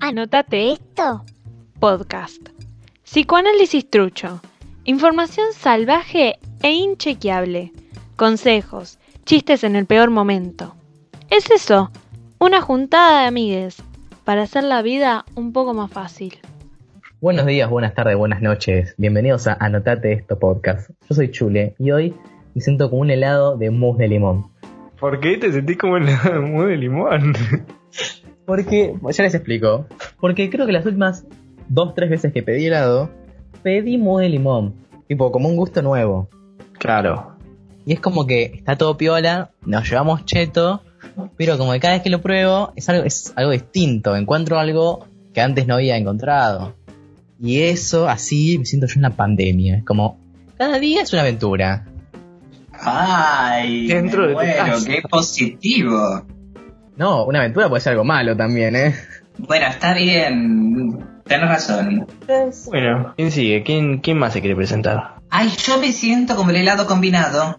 Anótate esto. Podcast. Psicoanálisis trucho. Información salvaje e inchequeable. Consejos. Chistes en el peor momento. Es eso. Una juntada de amigues. Para hacer la vida un poco más fácil. Buenos días, buenas tardes, buenas noches. Bienvenidos a Anotate esto podcast. Yo soy Chule y hoy me siento como un helado de mousse de limón. ¿Por qué te sentís como el mousse de limón? Porque, ya les explico. Porque creo que las últimas dos, tres veces que pedí helado, pedí mousse de limón. Tipo, como un gusto nuevo. Claro. Y es como que está todo piola, nos llevamos cheto, pero como que cada vez que lo pruebo es algo, es algo distinto. Encuentro algo que antes no había encontrado. Y eso, así, me siento yo en la pandemia. Es como, cada día es una aventura. Ay, Dentro me de tu muero, casa. qué positivo. No, una aventura puede ser algo malo también, ¿eh? Bueno, está bien, tenés razón. Bueno, ¿quién sigue? ¿Quién, quién más se quiere presentar? Ay, yo me siento como el helado combinado.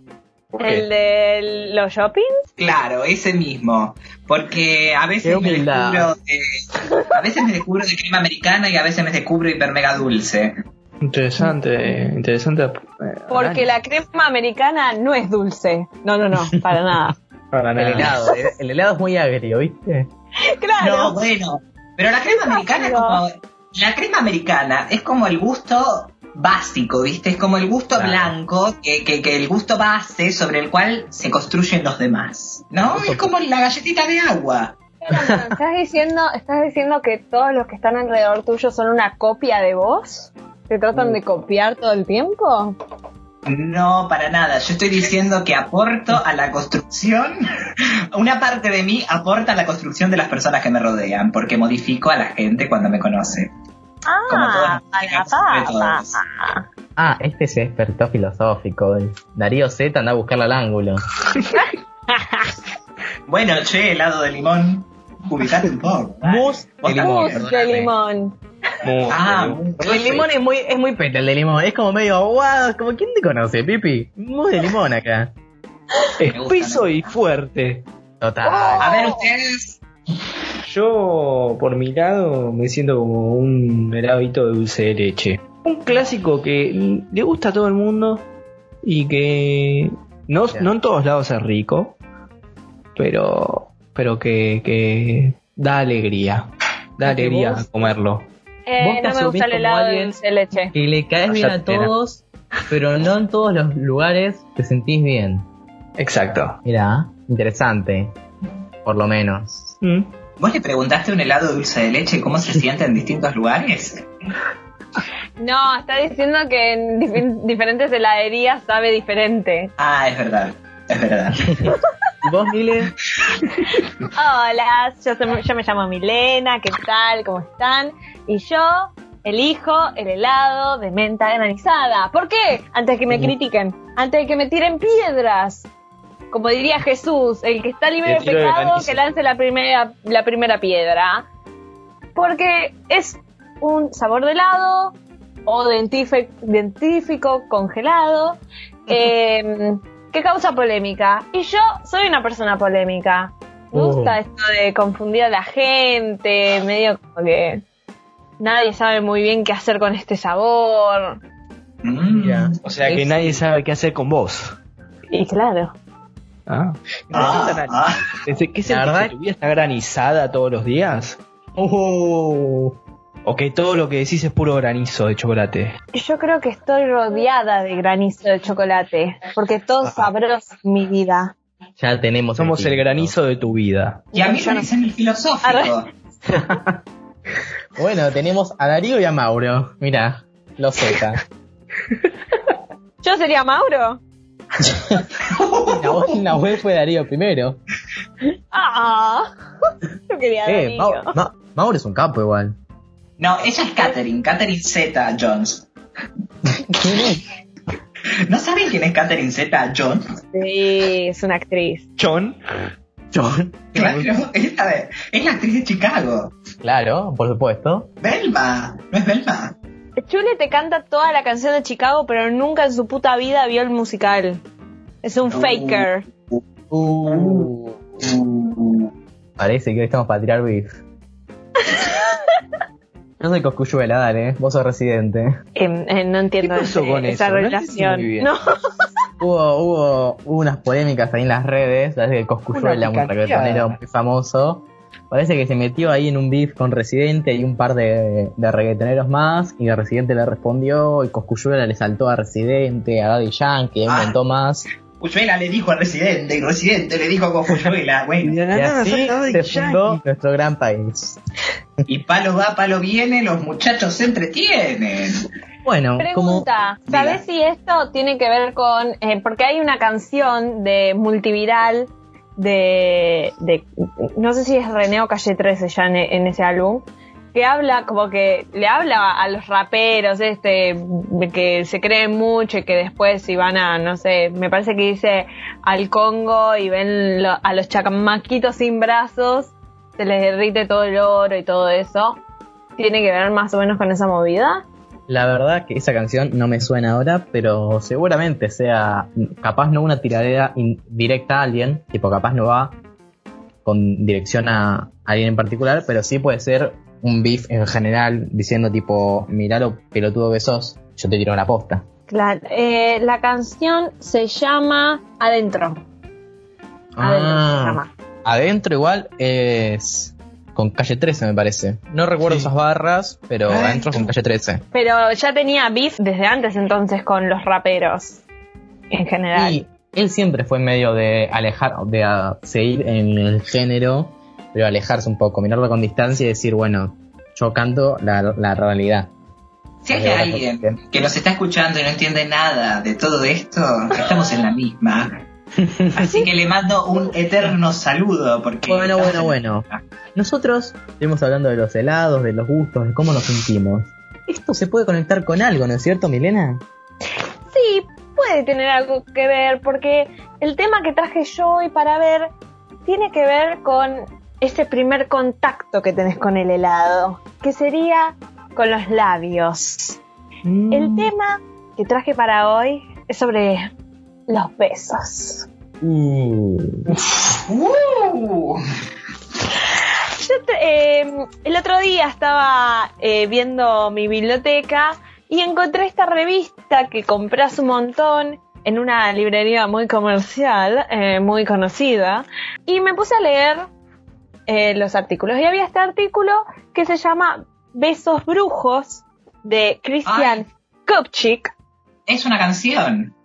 ¿El de los shoppings? Claro, ese mismo. Porque a veces me descubro de, a veces me descubro de crema americana y a veces me descubro hiper mega dulce. Interesante, interesante. eh, Porque la crema americana no es dulce. No, no, no, para nada. Para El helado, el, el helado es muy agrio, ¿viste? Claro. No, bueno. Pero la crema americana es como. La crema americana es como el gusto básico, ¿viste? Es como el gusto Claro. blanco, que, que, que el gusto base sobre el cual se construyen los demás. ¿No? Es como la galletita de agua. ¿Estás diciendo, ¿Estás diciendo que todos los que están alrededor tuyo son una copia de vos? ¿Te tratan de copiar todo el tiempo? No, para nada. Yo estoy diciendo que aporto a la construcción. Una parte de mí aporta a la construcción de las personas que me rodean, porque modifico a la gente cuando me conoce. Como todos Ah, tenemos sobre todos. Ah, este es experto filosófico. Darío Z anda a buscarle al ángulo. Bueno, che, helado de limón. Ubicate un poco. Mousse de limón. Mousse de perdóname. limón. Ah, El de limón es muy, es muy peta, el de limón. Es como medio aguado. Como, ¿quién te conoce, Pipi? Mousse de limón acá. Espeso y fuerte. Total. A ver, ustedes. Yo, por mi lado, me siento como un heladito de dulce de leche. Un clásico que le gusta a todo el mundo y que no, no en todos lados es rico, pero, pero que, que da alegría. Da alegría vos- comerlo. Eh, Vos te no me gusta el helado de alguien- dulce de leche. Que le caes bien a todos, pero no en todos los lugares te sentís bien. Exacto. Mira, interesante. Por lo menos. Mm. ¿Vos le preguntaste a un helado de dulce de leche cómo se siente en distintos lugares? No, está diciendo que en dif- diferentes heladerías sabe diferente. Ah, es verdad. Es verdad. ¿Y vos, Mile? Hola, yo, soy- yo me llamo Milena, ¿qué tal? ¿Cómo están? Y yo elijo el helado de menta granizada. ¿Por qué? Antes de que me critiquen, antes de que me tiren piedras. Como diría Jesús, el que está libre de pecado, que lance la primera, la primera piedra. Porque es un sabor de helado o dentífico congelado eh, que causa polémica. Y yo soy una persona polémica. Me Oh. gusta esto de confundir a la gente, medio como que nadie sabe muy bien qué hacer con este sabor. Mm. O sea que Es- nadie sabe qué hacer con vos. Y claro. Ah. Ah, ah. ¿Qué es el La que tu vida está granizada todos los días? Oh. ¿O que todo lo que decís es puro granizo de chocolate? Yo creo que estoy rodeada de granizo de chocolate, porque todo es sabroso en mi vida. Ya tenemos. Somos el granizo de tu vida. Y a mí me dicen el filosófico. Bueno, tenemos a Darío y a Mauro. Mira, los Z. ¿Yo sería Mauro? la, voz- la web fue Darío primero. ¡Ah! Yo quería Eh, Darío. Mau- Ma- Mauro es un capo igual. No, ella es Catherine, Catherine Zeta Jones. ¿Quién es? ¿No saben quién es Catherine Zeta Jones? Sí, es una actriz. John. John. Claro, es la, es la actriz de Chicago. Claro, por supuesto. Belma, ¿no es Belma? Chule te canta toda la canción de Chicago, pero nunca en su puta vida vio el musical. Es un Uh. faker. Uh, parece que hoy estamos para tirar beef. Yo soy Coscuyuela, dale, vos sos residente. Eh, eh, no entiendo ¿Qué pasó ese- con esa eso? No relación. No, Hubo, hubo, hubo unas polémicas ahí en las redes, sabes que Coscuyuela, un reggaetonero muy famoso, parece que se metió ahí en un beef con Residente y un par de, de reggaetoneros más, y Residente le respondió, y Coscuyuela le saltó a Residente, a Daddy Yankee, y un montón más. Cuyuela le dijo a Residente y Residente le dijo a Cuyuela, bueno. Y así se fundó nuestro gran país. Y palo va, palo viene, los muchachos se entretienen. Bueno, como... Pregunta, Diga. ¿sabes si esto tiene que ver con... eh, porque hay una canción de multiviral de, de... No sé si es René o Calle 13 ya en, en ese álbum, que habla como que le habla a los raperos este que se creen mucho y que después si van a, no sé, me parece que dice al Congo y ven a los chacamaquitos sin brazos, se les derrite todo el oro y todo eso. ¿Tiene que ver más o menos con esa movida? La verdad que esa canción no me suena ahora, pero seguramente sea capaz no una tiradera directa a alguien, tipo capaz no va con dirección a alguien en particular, pero sí puede ser un beef en general diciendo tipo, mirá lo pelotudo que sos, yo te tiro una posta. Claro, eh, la canción se llama Adentro. Adentro se Ah, llama. adentro igual es con calle 13 me parece. No recuerdo Sí. esas barras, pero Ah. adentro es con calle 13. Pero ya tenía beef desde antes entonces con los raperos en general. Y él siempre fue medio de alejar, de ah, seguir en el género, pero alejarse un poco, mirarlo con distancia y decir, bueno, yo canto la, la realidad. Si hay alguien que nos está escuchando y no entiende nada de todo esto, estamos en la misma. Así que le mando un eterno saludo porque Bueno, bueno, en- bueno. Nosotros estuvimos hablando de los helados, de los gustos, de cómo nos sentimos. Esto se puede conectar con algo, ¿no es cierto, Milena? Sí, puede tener algo que ver porque el tema que traje yo hoy para ver tiene que ver con ese primer contacto que tenés con el helado, que sería con los labios. Mm. El tema que traje para hoy es sobre los besos. Uh, Uh, Yo te- eh, el otro día estaba eh, viendo mi biblioteca y encontré esta revista que compré hace un montón en una librería muy comercial, eh, muy conocida, y me puse a leer eh, los artículos. Y había este artículo que se llama Besos Brujos de Christian Kupchik. es una canción.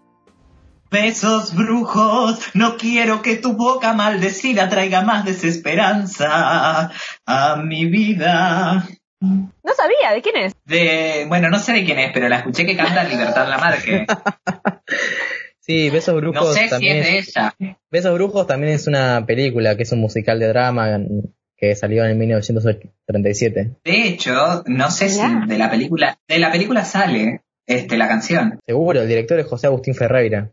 Besos brujos, no quiero que tu boca maldecida traiga más desesperanza a mi vida. No sabía de quién es. De, bueno, no sé de quién es, pero la escuché que canta Libertad Lamarque. sí, Besos Brujos No sé si también es de ella. Besos Brujos también es una película que es un musical de drama que salió en 1937. De hecho, no sé si de la película, de la película sale este la canción. Seguro, el director es José Agustín Ferreira.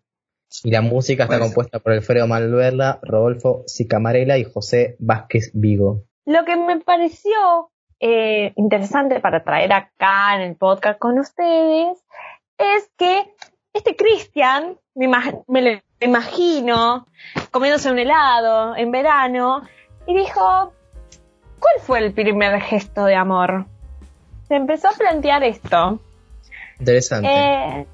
Y la música está compuesta por Alfredo Malverla, Rodolfo Sicamarela y José Vázquez Vigo. Lo que me pareció eh, interesante para traer acá en el podcast con ustedes es que este Cristian, me, me lo imagino, comiéndose un helado en verano, y dijo, ¿cuál fue el primer gesto de amor? Se empezó a plantear esto. Interesante. Eh,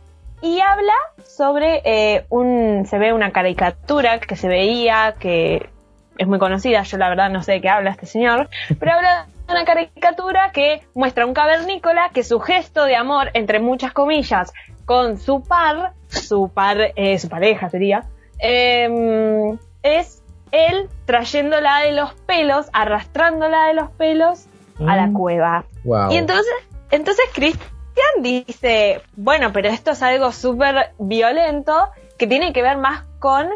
y habla sobre eh, un. Se ve una caricatura que se veía, que es muy conocida, yo la verdad no sé de qué habla este señor, pero habla de una caricatura que muestra un cavernícola que su gesto de amor, entre muchas comillas, con su par, su par, eh, su pareja sería, em, es él trayéndola de los pelos, arrastrándola de los pelos a la Mm. cueva. wow. Y entonces, entonces Cristian dice, bueno, pero esto es algo súper violento que tiene que ver más con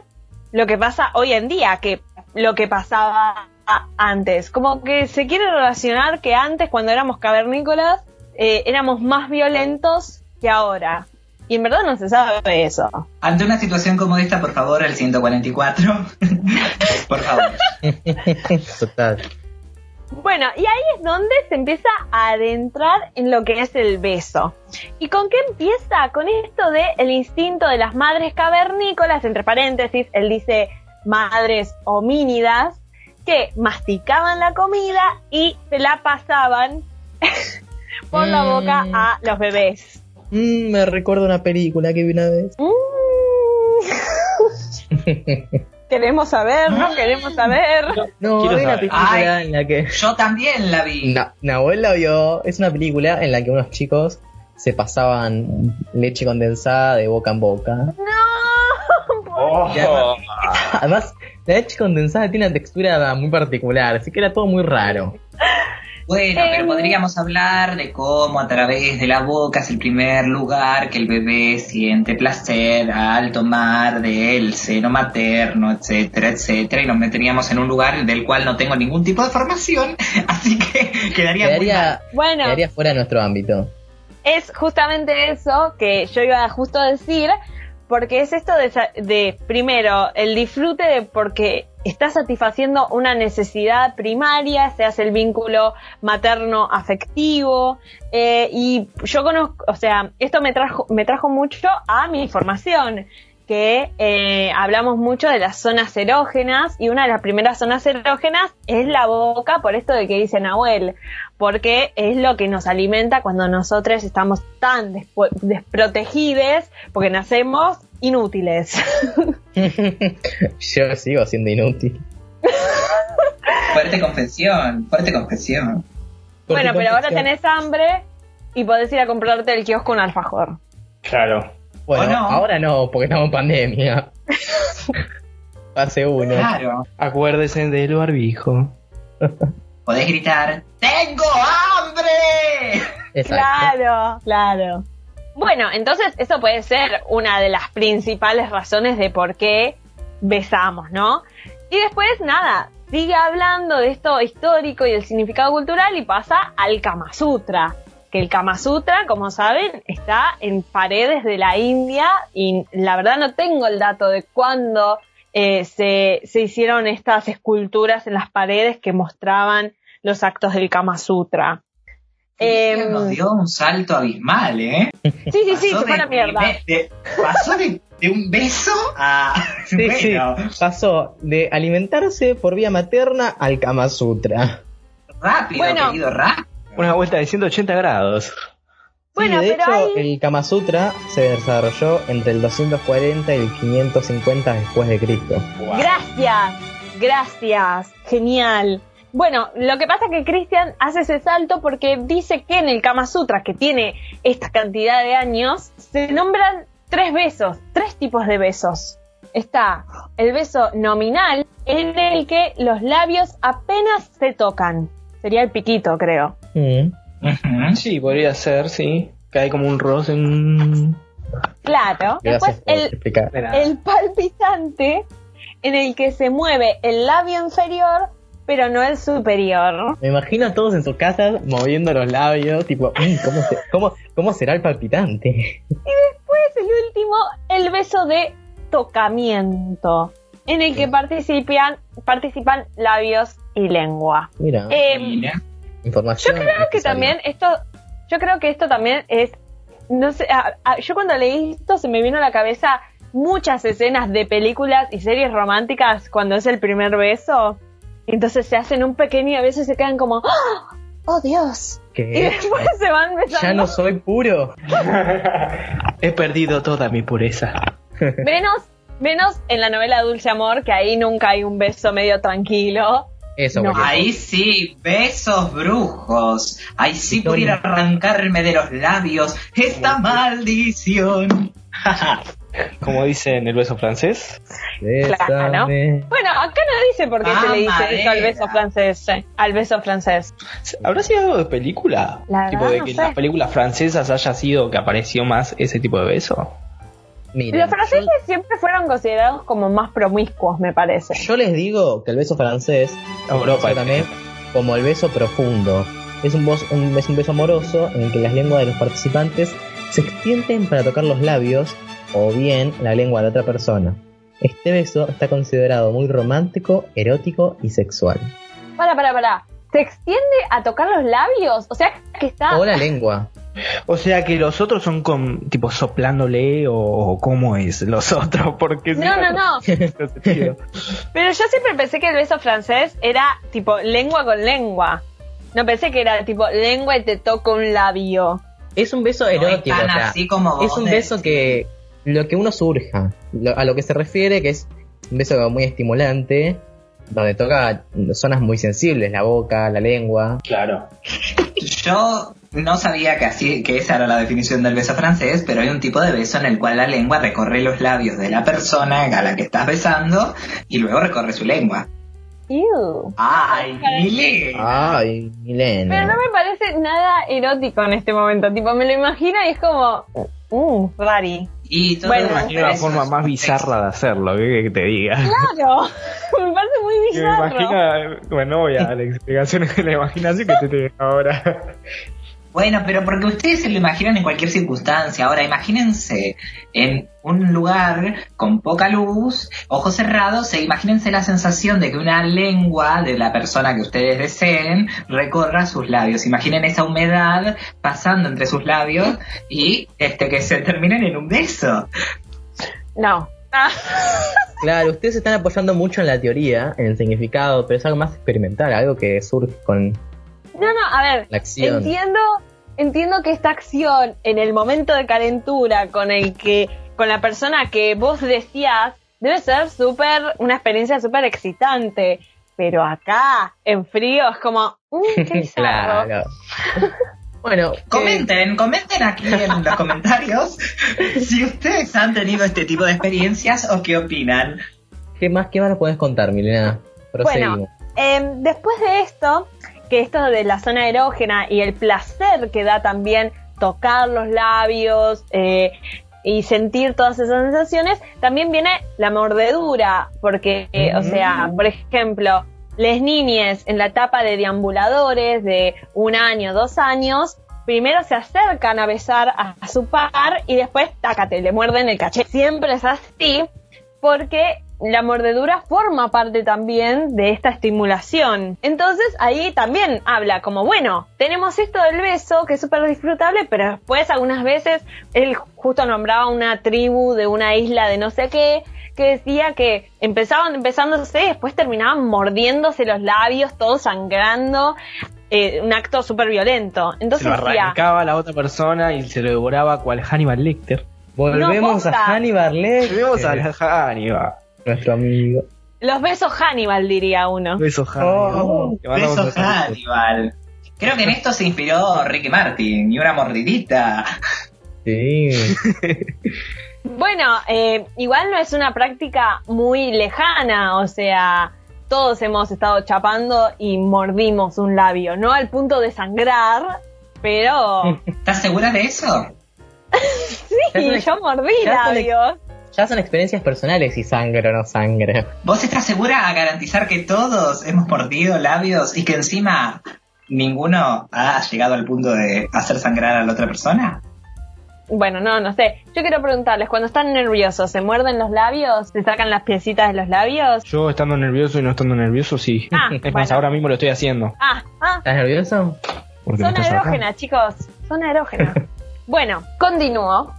lo que pasa hoy en día que lo que pasaba antes. Como que se quiere relacionar que antes, cuando éramos cavernícolas, eh, éramos más violentos que ahora. Y en verdad no se sabe eso. Ante una situación como esta, por favor, el 144. por favor. Total. Bueno, y ahí es donde se empieza a adentrar en lo que es el beso. ¿Y con qué empieza? Con esto de el instinto de las madres cavernícolas, entre paréntesis, él dice madres homínidas, que masticaban la comida y se la pasaban por la boca Mm. a los bebés. Mm, me recuerdo una película que vi una vez. Mm. Queremos saber, ¿no? Queremos saber. No, Quiero hay una película Ay. en la que. Yo también la vi. Na- Nahuel la vio. Es una película en la que unos chicos se pasaban leche condensada de boca en boca. No. Oh. Además, además, la leche condensada tiene una textura muy particular, así que era todo muy raro. Bueno, pero podríamos hablar de cómo a través de la boca es el primer lugar que el bebé siente placer al tomar del seno materno, etcétera, etcétera, y nos meteríamos en un lugar del cual no tengo ningún tipo de formación, así que quedaría, muy mal. Quedaría, Bueno, quedaría fuera de nuestro ámbito. es justamente eso que yo iba justo a decir, porque es esto de, sa- de, primero, el disfrute de porque está satisfaciendo una necesidad primaria, se hace el vínculo materno afectivo, eh, y yo conozco, o sea, esto me trajo, me trajo mucho a mi formación, que eh, hablamos mucho de las zonas erógenas, y una de las primeras zonas erógenas es la boca, por esto de que dice Nahuel, porque es lo que nos alimenta cuando nosotros estamos tan desprotegidos, porque nacemos inútiles. Yo sigo siendo inútil. Fuerte confesión, fuerte confesión. bueno, pero ahora tenés hambre y podés ir a comprarte el kiosco un alfajor. Claro. Bueno, ahora no, porque estamos en pandemia. Fase uno. Claro. Acuérdese del barbijo. Podés gritar, ¡Tengo hambre! Exacto. Claro, claro. Bueno, entonces eso puede ser una de las principales razones de por qué besamos, ¿no? Y después, nada, sigue hablando de esto histórico y el significado cultural y pasa al Kama Sutra. Que el Kama Sutra, como saben, está en paredes de la India y la verdad no tengo el dato de cuándo eh, se, se hicieron estas esculturas en las paredes que mostraban los actos del Kama Sutra. Em, nos dio un salto abismal, ¿eh? Sí, sí, sí, se fue a la mierda. de- pasó de, de un beso a... Sí, bueno, sí. Pasó de alimentarse por vía materna al Kama Sutra. rápido, Bueno. querido, rápido. Una vuelta de 180 grados. Bueno, sí, de pero hecho, hay- el Kama Sutra se desarrolló entre el 240 y el 550 después de Cristo. Gracias, gracias, genial. Bueno, lo que pasa es que Cristian hace ese salto porque dice que en el Kama Sutra, que tiene esta cantidad de años, se nombran tres besos, tres tipos de besos. Está el beso nominal, en el que los labios apenas se tocan. Sería el piquito, creo. Mm. Sí, podría ser, sí. Cae como un roce en... Claro. Gracias Después el, el palpitante, en el que se mueve el labio inferior, pero no el superior. Me imagino a todos en sus casas moviendo los labios, tipo, "Mm, ¿cómo, se- cómo, cómo será el palpitante? Después el último, el beso de tocamiento, en el que participan, participan labios y lengua. Mira, Eh, Mira. información. yo creo que también esto, yo creo que esto también es, no sé, a- a- yo cuando leí esto se me vino a la cabeza muchas escenas de películas y series románticas cuando es el primer beso. Entonces se hacen un pequeño beso y se quedan como, ¡Ah! ¡oh Dios! Y ¿Qué? después se van besando. Ya no soy puro. He perdido toda mi pureza. Menos, menos en la novela Dulce Amor, que ahí nunca hay un beso medio tranquilo. Eso, No. Ahí sí, besos brujos. Ahí sí pudiera arrancarme de los labios esta maldición. Como dice en el beso francés. Claro. Bueno, acá no dice por qué se le dice eso al beso francés. eh, Al beso francés. ¿Habrá sido algo de película? La tipo verdad de no que en sé. las películas francesas haya sido que apareció más ese tipo de beso. Miren, Los franceses siempre fueron considerados como más promiscuos, me parece. Yo les digo que el beso francés, Europa. también como el beso profundo, es un, bos- un- es un beso amoroso en el que las lenguas de los participantes se extienden para tocar los labios o bien la lengua de otra persona. Este beso está considerado muy romántico, erótico y sexual. Para, para, para. ¿Se extiende a tocar los labios? O sea que está. O la lengua. O sea que los otros son con tipo soplándole o, o cómo es los otros, porque si No, no, no. Pero yo siempre pensé que el beso francés era tipo lengua con lengua. No pensé que era tipo lengua y te toco un labio. Es un beso No es erótico, tan o sea, así como es un beso que lo que uno surja, lo- a lo que se refiere que es un beso muy estimulante, donde toca zonas muy sensibles, la boca, la lengua. Claro. Yo no sabía que así que esa era la definición del beso francés, pero hay un tipo de beso en el cual la lengua recorre los labios de la persona a la que estás besando y luego recorre su lengua. Ew. Ay, Mile. Ay, Milena. Pero no me parece nada erótico en este momento. Tipo, me lo imagino y es como. Uh, rari. Y todo Bueno, lo Imagino la forma más bizarra de hacerlo, ¿qué que te diga? Claro. me parece muy Me bizarro. imagino, bueno, no voy a dar explicaciones de la imaginación que te tengo ahora. Bueno, pero porque ustedes se lo imaginan en cualquier circunstancia. Ahora, imagínense en un lugar con poca luz, ojos cerrados, e imagínense la sensación de que una lengua de la persona que ustedes deseen recorra sus labios. Imaginen esa humedad pasando entre sus labios y este que se terminen en un beso. No. Ah, Claro, ustedes se están apoyando mucho en la teoría, en el significado, pero es algo más experimental, algo que surge con no, no, a ver. la acción. Entiendo, entiendo que esta acción en el momento de calentura con el que, con la persona que vos decías, debe ser súper, una experiencia súper excitante. Pero acá, en frío, es como, mm, qué. Claro. bueno, ¿qué- Comenten, comenten aquí en los comentarios si ustedes han tenido este tipo de experiencias o qué opinan. ¿qué más, qué más nos puedes contar, Milena? Proseguimos. Eh, después de esto, que esto de la zona erógena y el placer que da también tocar los labios eh, y sentir todas esas sensaciones, también viene la mordedura, porque, eh, o sea, por ejemplo, las niñas en la etapa de deambuladores de un año, dos años, primero se acercan a besar a, a su par y después, tácate, le muerden el cachete. Siempre es así, porque la mordedura forma parte también de esta estimulación. Entonces ahí también habla como, bueno, tenemos esto del beso que es súper disfrutable, pero después algunas veces él justo nombraba una tribu de una isla de no sé qué, que decía que empezaban besándose y después terminaban mordiéndose los labios, todos sangrando, eh, un acto súper violento. Se Entonces lo decía, arrancaba a la otra persona y se lo devoraba cual Hannibal Lecter. Volvemos a Hannibal Lecter, Vemos a la Hannibal. Nuestro amigo. los besos Hannibal diría uno. Beso Hannibal. Oh, Te mandamos Beso un saludo. Hannibal. Creo que en esto se inspiró Ricky Martin y una mordidita. Sí. Bueno, eh, igual no es una práctica muy lejana, o sea, todos hemos estado chapando y mordimos un labio, no al punto de sangrar, pero ¿Estás segura de eso? sí, yo mordí labios. Ya son experiencias personales si sangre o no sangre. ¿Vos estás segura a garantizar que todos hemos mordido labios y que encima ninguno ha llegado al punto de hacer sangrar a la otra persona? Bueno, no, no sé. Yo quiero preguntarles, cuando están nerviosos, ¿se muerden los labios? ¿Se sacan las piecitas de los labios? Yo estando nervioso y no estando nervioso, sí. Ah, es más, ahora mismo lo estoy haciendo. Ah, ah, ¿Estás nervioso? Zona sacando. erógena, chicos. Zona erógena. bueno, continúo.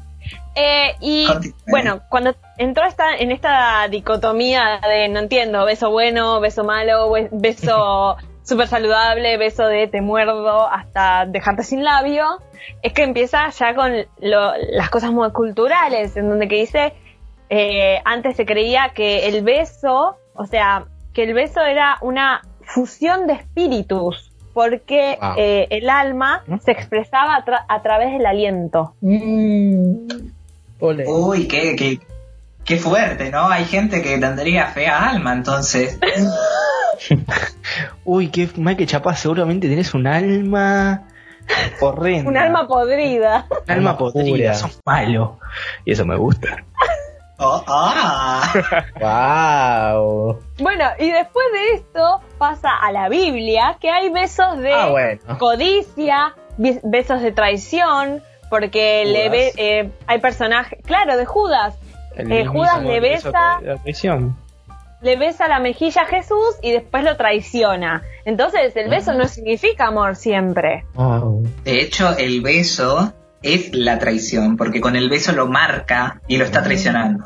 Eh, y bueno, cuando entró esta, en esta dicotomía de no entiendo, beso bueno, beso malo, be- beso súper saludable, beso de te muerdo hasta dejarte sin labio, es que empieza ya con lo- las cosas muy culturales, en donde que dice, eh, antes se creía que el beso, o sea, que el beso era una fusión de espíritus, porque Wow. eh, el alma ¿Mm? se expresaba a, tra- a través del aliento. Ole. Uy, qué, qué, qué fuerte, ¿no? Hay gente que tendría fea alma, entonces. Uy, qué mal que chapás, seguramente tenés un alma horrenda. Un alma podrida. Un alma podrida, sos malo. Y eso me gusta. Oh, ah. Wow. Bueno, y después de esto pasa a la Biblia, que hay besos de Ah, bueno. codicia, be- besos de traición, porque le ve, eh, hay personajes, claro, de Judas, Eh, Judas le besa- La traición. le besa la mejilla a Jesús y después lo traiciona. Entonces el beso no significa amor siempre. Wow. De hecho, el beso es la traición, porque con el beso lo marca y lo está traicionando.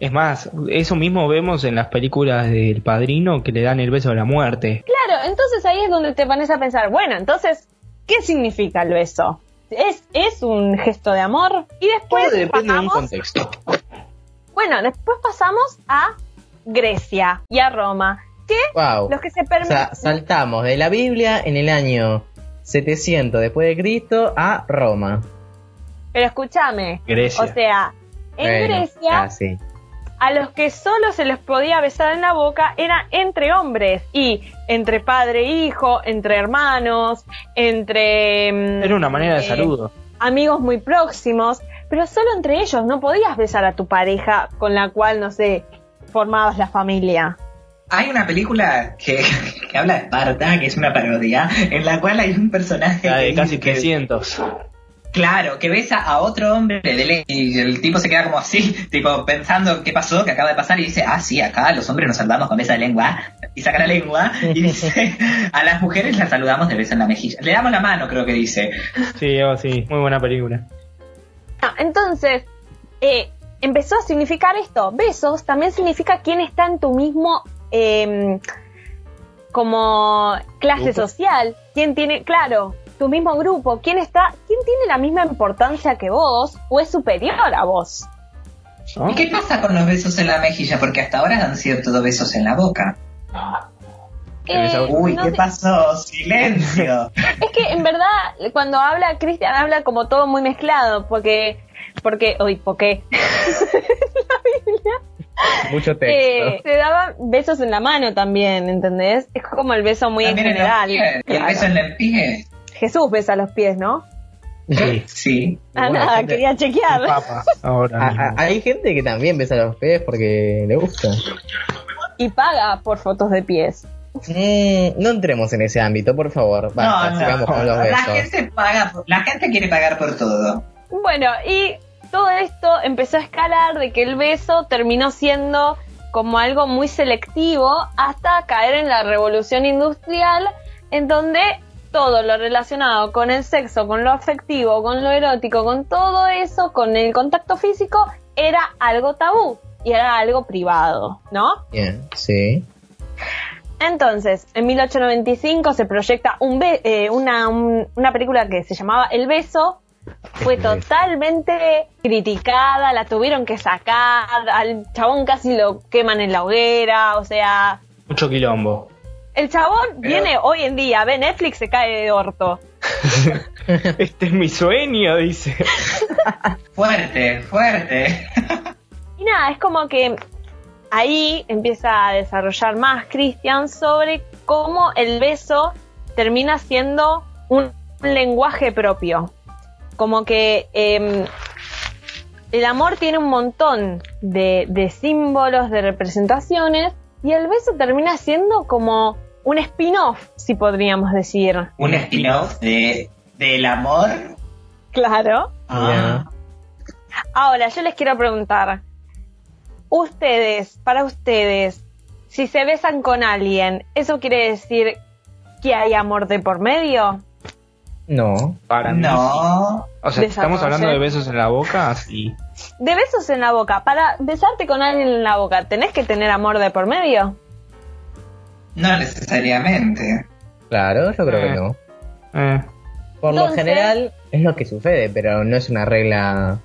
Es más, eso mismo vemos en las películas del padrino que le dan el beso de la muerte. Claro, entonces ahí es donde te pones a pensar, bueno, entonces, ¿qué significa el beso? ¿Es, es un gesto de amor? Y después Todo depende de un pasamos, contexto. bueno, después pasamos a Grecia y a Roma, que Wow. los que se O permiten... sea, saltamos de la Biblia en el año 700 después de Cristo a Roma. Pero escúchame, Grecia. o sea, en Bueno, Grecia ah, sí. A los que solo se les podía besar en la boca era entre hombres y entre padre e hijo, entre hermanos, entre mm, Era una manera de eh, saludo. amigos muy próximos, pero solo entre ellos no podías besar a tu pareja con la cual, no sé, formabas la familia. Hay una película que, que habla de Esparta, que es una parodia, en la cual hay un personaje La que, de casi que- 300. Claro, que besa a otro hombre de ley y el tipo se queda como así, tipo pensando qué pasó, qué acaba de pasar y dice, ah, sí, acá los hombres nos saludamos con beso de lengua y saca la lengua y dice, a las mujeres las saludamos de beso en la mejilla. Le damos la mano, creo que dice. Sí, oh, sí, muy buena película. Ah, Entonces, eh, empezó a significar esto. Besos también significa quién está en tu mismo eh, como clase Grupo. social, quién tiene, claro, tu mismo grupo, quién está, quién tiene la misma importancia que vos o es superior a vos. ¿no? ¿Y qué pasa con los besos en la mejilla? Porque hasta ahora han sido todos besos en la boca. El beso- Uy, no ¿qué sé- pasó? Silencio. Es que en verdad, cuando habla Cristian, habla como todo muy mezclado, porque, porque, uy, ¿por qué? Mucho texto. Eh, se daban besos en la mano también, ¿entendés? Es como el beso muy También en en los general. pies. ¿Y el Claro. beso en el pie? Jesús besa los pies, ¿no? Sí. Sí. Ah, Bueno, nada, gente- quería chequear. Papa, ahora A- mismo. a- hay gente que también besa los pies porque le gusta. Y paga por fotos de pies. Mm, no entremos en ese ámbito, por favor. Basta, no, sigamos no. con los La gente paga, por- la gente quiere pagar por todo. Bueno, y todo esto empezó a escalar de que el beso terminó siendo como algo muy selectivo hasta caer en la revolución industrial, en donde todo lo relacionado con el sexo, con lo afectivo, con lo erótico, con todo eso, con el contacto físico, era algo tabú y era algo privado, ¿no? Bien, sí. Entonces, en 1895 se proyecta un be- eh, una, un- una película que se llamaba El beso. Fue totalmente criticada, la tuvieron que sacar, al chabón casi lo queman en la hoguera, o sea, Mucho quilombo. El chabón Pero- viene hoy en día, ve Netflix, se cae de orto. Este es mi sueño, dice. Fuerte, fuerte. Y nada, es como que ahí empieza a desarrollar más Christian sobre cómo el beso termina siendo un, lenguaje propio. Como que em, el amor tiene un montón de, de símbolos, de representaciones, y el beso termina siendo como un spin-off, si podríamos decir. Un spin-off de del amor. Claro. Ah. Ahora, yo les quiero preguntar, ustedes, para ustedes, si se besan con alguien, ¿eso quiere decir que hay amor de por medio? No. Para mí. No. O sea, estamos hablando de besos en la boca, sí. De besos en la boca, para besarte con alguien en la boca, ¿tenés que tener amor de por medio? No necesariamente. Claro, yo creo Eh. que no. Eh, Por lo general es lo que sucede, pero no es una regla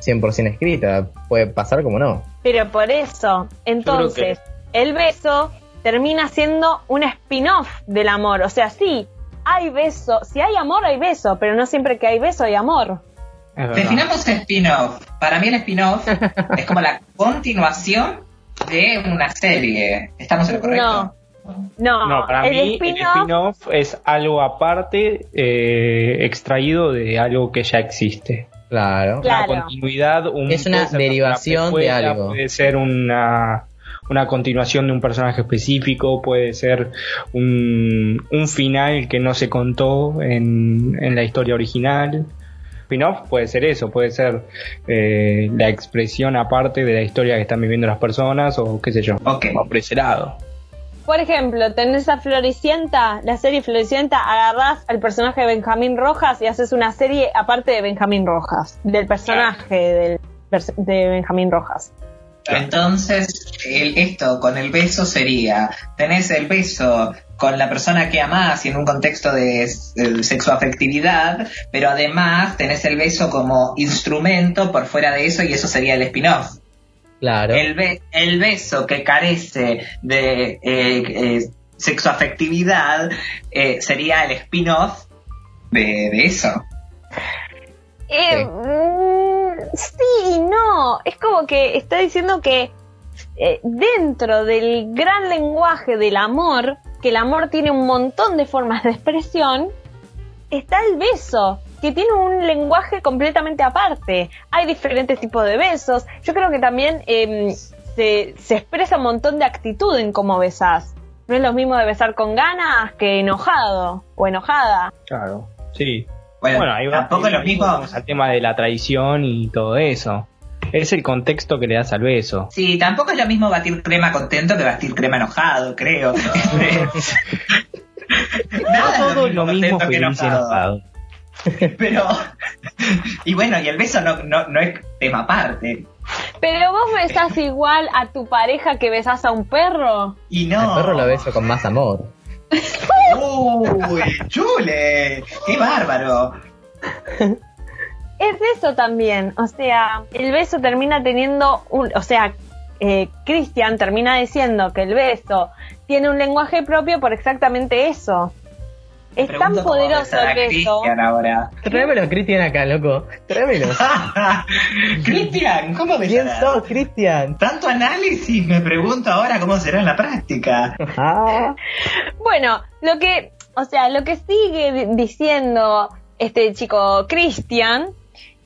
100% escrita. Puede pasar como no. Pero por eso, entonces, el beso termina siendo un spin-off del amor. O sea, sí, hay beso, si hay amor hay beso, pero no siempre que hay beso hay amor. Definamos spin-off. Para mí el spin-off es como la continuación de una serie. ¿Estamos en lo correcto? No. No, No, para el mí el spin-off es algo aparte, eh, extraído de algo que ya existe. Claro. Claro. Una continuidad, un, Es una puede ser derivación de algo. Puede ser una, una continuación de un personaje específico, puede ser un, un final que no se contó en, en la historia original. Spin-off puede ser eso, puede ser eh, la expresión aparte de la historia que están viviendo las personas o qué sé yo. Ok. Va por ejemplo, tenés a Floricienta, la serie Floricienta, agarrás al personaje de Benjamín Rojas y haces una serie aparte de Benjamín Rojas, del personaje del de Benjamín Rojas. Entonces, el- esto con el beso sería, tenés el beso con la persona que amás y en un contexto de eh, sexoafectividad, pero además tenés el beso como instrumento por fuera de eso y eso sería el spin-off. Claro. El, be- el beso que carece de eh, eh, sexoafectividad eh, sería el spin-off de, de eso. Eh, mm, sí y no. Es como que está diciendo que eh, dentro del gran lenguaje del amor, que el amor tiene un montón de formas de expresión, está el beso, que tiene un lenguaje completamente aparte. Hay diferentes tipos de besos. Yo creo que también em, se, se expresa un montón de actitud en cómo besás. No es lo mismo de besar con ganas que enojado o enojada. Claro, sí. Bueno, Bueno, ahí va. tampoco ahí es lo mismo. vamos al tema de la traición y todo eso. Es el contexto que le das al beso. Sí, tampoco es lo mismo batir crema contento que batir crema enojado, creo. Nada es todo lo mismo contento que feliz y enojado. Pero, y bueno, y el beso no, no, no es tema aparte. Pero vos besás igual a tu pareja que besás a un perro. Y no. Al perro lo beso con más amor. Uy, chule, qué bárbaro. Es eso también. O sea, el beso termina teniendo un. O sea, eh, Christian termina diciendo que el beso tiene un lenguaje propio por exactamente eso. Es tan poderoso beso. Cristian ahora. Tráemelo a Cristian acá, loco. Tráemelo. Cristian, ¿cómo ¿Quién besarás? sos, Cristian? Tanto análisis, me pregunto ahora cómo será en la práctica. Ah. Bueno, lo que. O sea, lo que sigue di- diciendo este chico Christian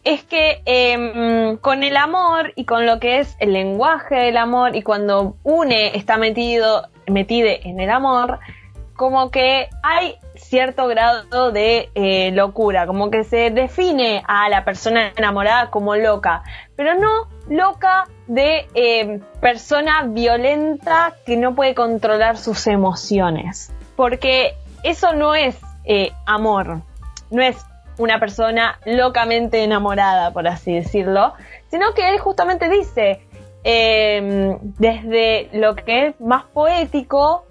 es que em, con el amor y con lo que es el lenguaje del amor y cuando une está metido metide en el amor, como que hay cierto grado de eh, locura, como que se define a la persona enamorada como loca, pero no loca de eh, persona violenta que no puede controlar sus emociones, porque eso no es eh, amor, no es una persona locamente enamorada, por así decirlo, sino que él justamente dice, eh, desde lo que es más poético,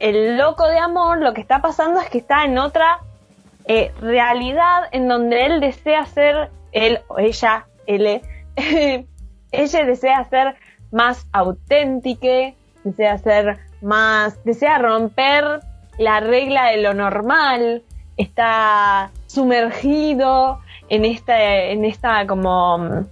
el loco de amor lo que está pasando es que está en otra eh, realidad en donde él desea ser, él o ella, él, ella desea ser más auténtica, desea ser más, desea romper la regla de lo normal, está sumergido en esta, en esta como mm,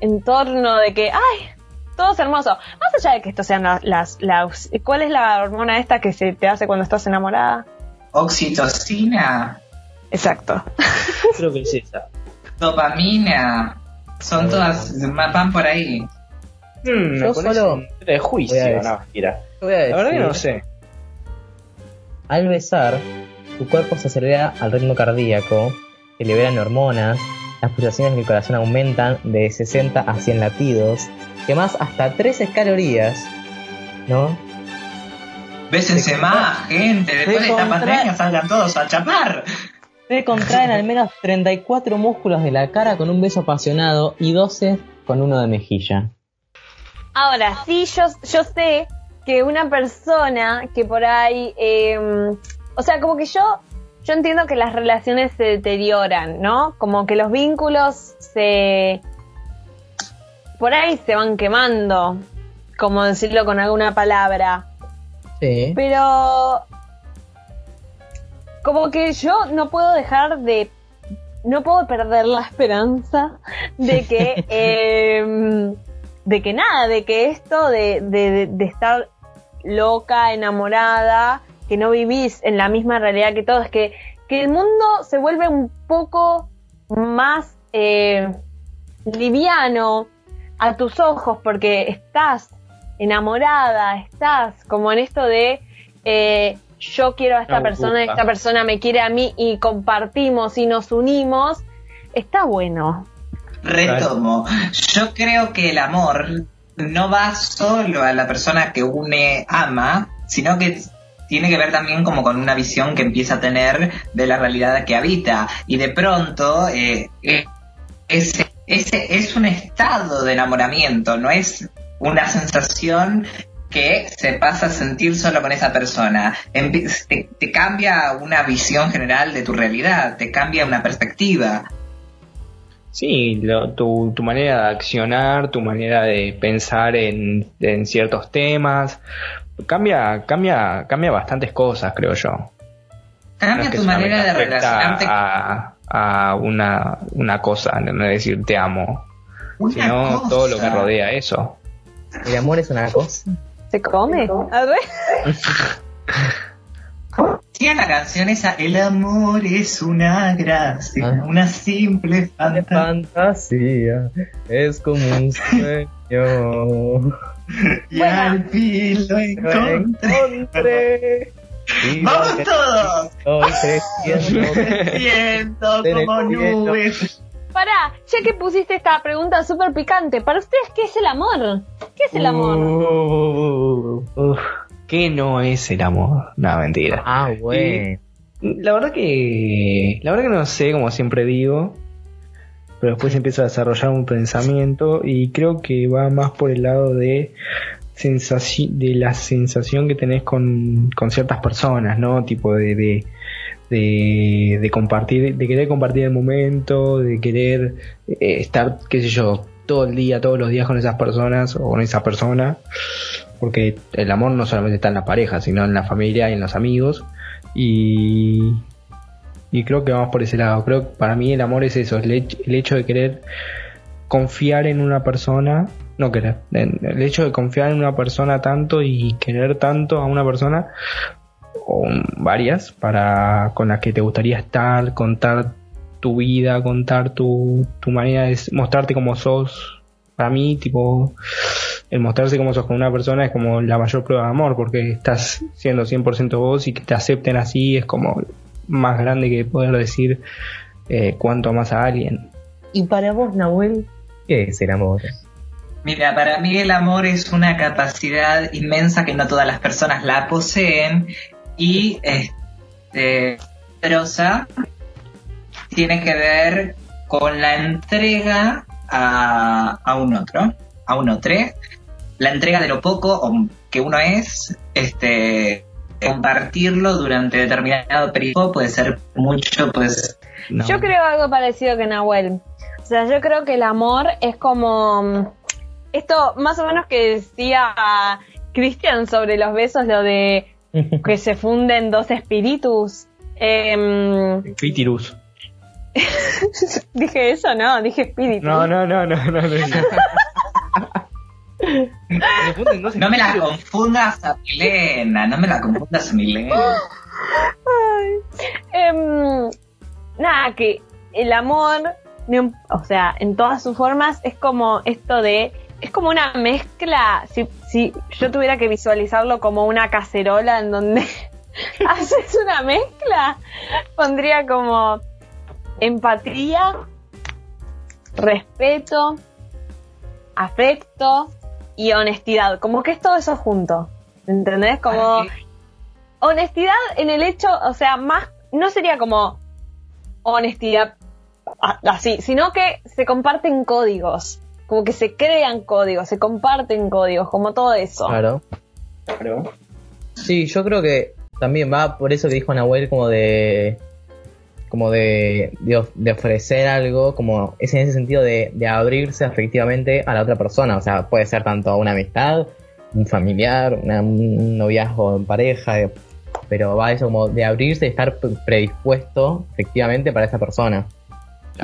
entorno de que, ay, todo es hermoso. Más allá de que esto sean la- las, las, ¿cuál es la hormona esta que se te hace cuando estás enamorada? Oxitocina, Exacto. Creo que es esa. dopamina, son todas, van por ahí. Mm, me Yo solo de juicio, voy a decir- no. Te voy a La verdad que no sé. Al besar, tu cuerpo se acelera al ritmo cardíaco, se liberan hormonas, las pulsaciones del corazón aumentan de 60 a 100 latidos, quemas hasta 13 calorías, ¿no? Bésense Se más, gente, después de esta pandemia salgan todos a chapar. Se contraen al menos 34 músculos de la cara con un beso apasionado y 12 con uno de mejilla. Ahora, sí, yo, yo sé que una persona que por ahí, eh, o sea, como que yo, yo entiendo que las relaciones se deterioran, ¿no? Como que los vínculos se, por ahí se van quemando, como decirlo con alguna palabra. Sí. Pero como que yo no puedo dejar de no puedo perder la esperanza de que em, de que nada, de que esto de, de- de- de estar loca, enamorada, que no vivís en la misma realidad que todos, que, que el mundo se vuelve un poco más eh, liviano a tus ojos porque estás enamorada, estás como en esto de eh, yo quiero a esta persona, esta persona me quiere a mí y compartimos y nos unimos, está bueno. Retomo. Yo creo que el amor no va solo a la persona que une ama, sino que tiene que ver también como con una visión que empieza a tener de la realidad que habita. Y de pronto, eh, ese ese es un estado de enamoramiento, no es una sensación que se pasa a sentir solo con esa persona. Te, te cambia una visión general de tu realidad, te cambia una perspectiva. Sí, lo- tu, tu manera de accionar, tu manera de pensar en, en ciertos temas, cambia, cambia, cambia bastantes cosas, creo yo. No Cambia es que tu manera de relacionarte a, a una, una cosa, no es decir te amo, Una sino cosa. todo lo que rodea eso. El amor es una cosa. ¿Se come? A ver. Tiene la canción esa, el amor es una gracia, Ah. una simple fantasía. fantasía, es como un sueño. Y al fin lo Lo encontré. encontré. ¡Vamos todos! Estoy creciendo. Como nubes. Pará, ya que pusiste esta pregunta súper picante, para ustedes, ¿qué es el amor? ¿Qué es el amor? Uh, uf. ¿Qué no es el amor? No, mentira. Ah, bueno. La verdad que. La verdad que no sé, como siempre digo. Pero después empiezo a desarrollar un pensamiento y creo que va más por el lado de sensaci- de la sensación que tenés con, con ciertas personas, ¿no? Tipo de, de, de, compartir, de querer compartir el momento, de querer eh, estar, qué sé yo, todo el día, todos los días con esas personas o con esa persona. Porque el amor no solamente está en la pareja, sino en la familia y en los amigos. Y, y creo que vamos por ese lado. Creo que para mí el amor es eso, el hecho de querer confiar en una persona, no querer, el hecho de confiar en una persona tanto y querer tanto a una persona o varias para con las que te gustaría estar, contar tu vida, contar tu, tu manera de mostrarte como sos. Para mí, tipo, el mostrarse como sos con una persona es como la mayor prueba de amor, porque estás siendo 100% vos y que te acepten así es como más grande que poder decir eh, cuánto amas a alguien. ¿Y para vos, Nahuel? ¿Qué es el amor? Mira, para mí el amor es una capacidad inmensa que no todas las personas la poseen y este, poderosa tiene que ver con la entrega a, a un otro, a un otro, la entrega de lo poco que uno es, este, compartirlo durante determinado periodo puede ser mucho, pues. Yo creo algo parecido que Nahuel. O sea, yo creo que el amor es como esto más o menos que decía Cristian sobre los besos, lo de que se funden dos espíritus. Em, Fitirus. dije eso, no, dije espíritu. No, no, no, no, no. no. no me la confundas a Milena, no me la confundas a Milena. Em, nada, que el amor, o sea, en todas sus formas, es como esto de. Es como una mezcla. Si, si yo tuviera que visualizarlo como una cacerola en donde haces una mezcla, pondría como empatía, respeto, afecto y honestidad. Como que es todo eso junto. ¿Entendés? Como honestidad en el hecho, o sea, más, no sería como honestidad así, sino que se comparten códigos, como que se crean códigos, se comparten códigos, como todo eso. Claro. Sí, yo creo que también va por eso que dijo Nahuel como de como de, de, of- de ofrecer algo, como es en ese sentido de, de abrirse afectivamente a la otra persona, o sea, puede ser tanto una amistad, un familiar, una- un noviazgo en pareja, de- pero va eso como de abrirse y estar pre- predispuesto efectivamente para esa persona.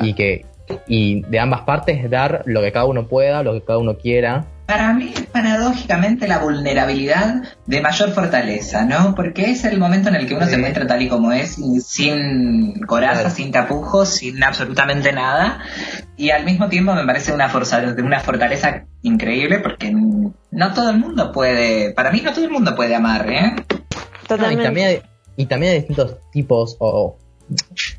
Y que y de ambas partes dar lo que cada uno pueda, lo que cada uno quiera. Para mí es paradójicamente la vulnerabilidad de mayor fortaleza, ¿no? Porque es el momento en el que uno se muestra tal y como es, y sin coraza, Claro. sin tapujos, sin absolutamente nada. Y al mismo tiempo me parece una, forza, de una fortaleza increíble porque no todo el mundo puede, para mí no todo el mundo puede amar, ¿eh? No, y Totalmente. también hay, y también hay distintos tipos o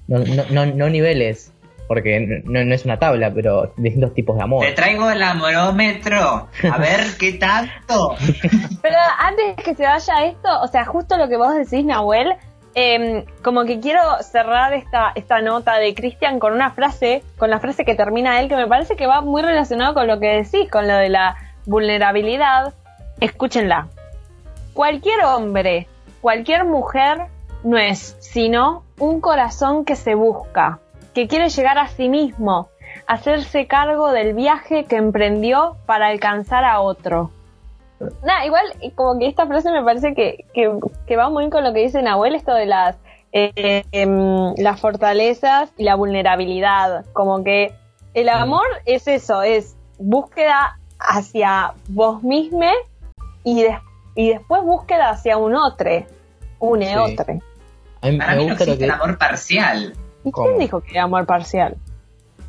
no, no, no, no niveles, porque no, no es una tabla, pero distintos tipos de amor. Te traigo el amorómetro, a ver qué tanto. Pero antes que se vaya esto, o sea, justo lo que vos decís, Nahuel, eh, como que quiero cerrar esta, esta nota de Cristian con una frase, con la frase que termina él, que me parece que va muy relacionado con lo que decís, con lo de la vulnerabilidad. Escúchenla. Cualquier hombre, cualquier mujer no es sino un corazón que se busca, que quiere llegar a sí mismo, hacerse cargo del viaje que emprendió para alcanzar a otro. Nada, igual como que esta frase me parece que, que, que va muy con lo que dice Nahuel, esto de las, eh, em, las fortalezas y la vulnerabilidad. Como que el amor es eso, es búsqueda hacia vos mismo y, des- y después búsqueda hacia un otro, un Sí. otro. A mí Para me mí no gusta lo existe que. el amor parcial. ¿Y ¿Cómo? quién dijo que era amor parcial?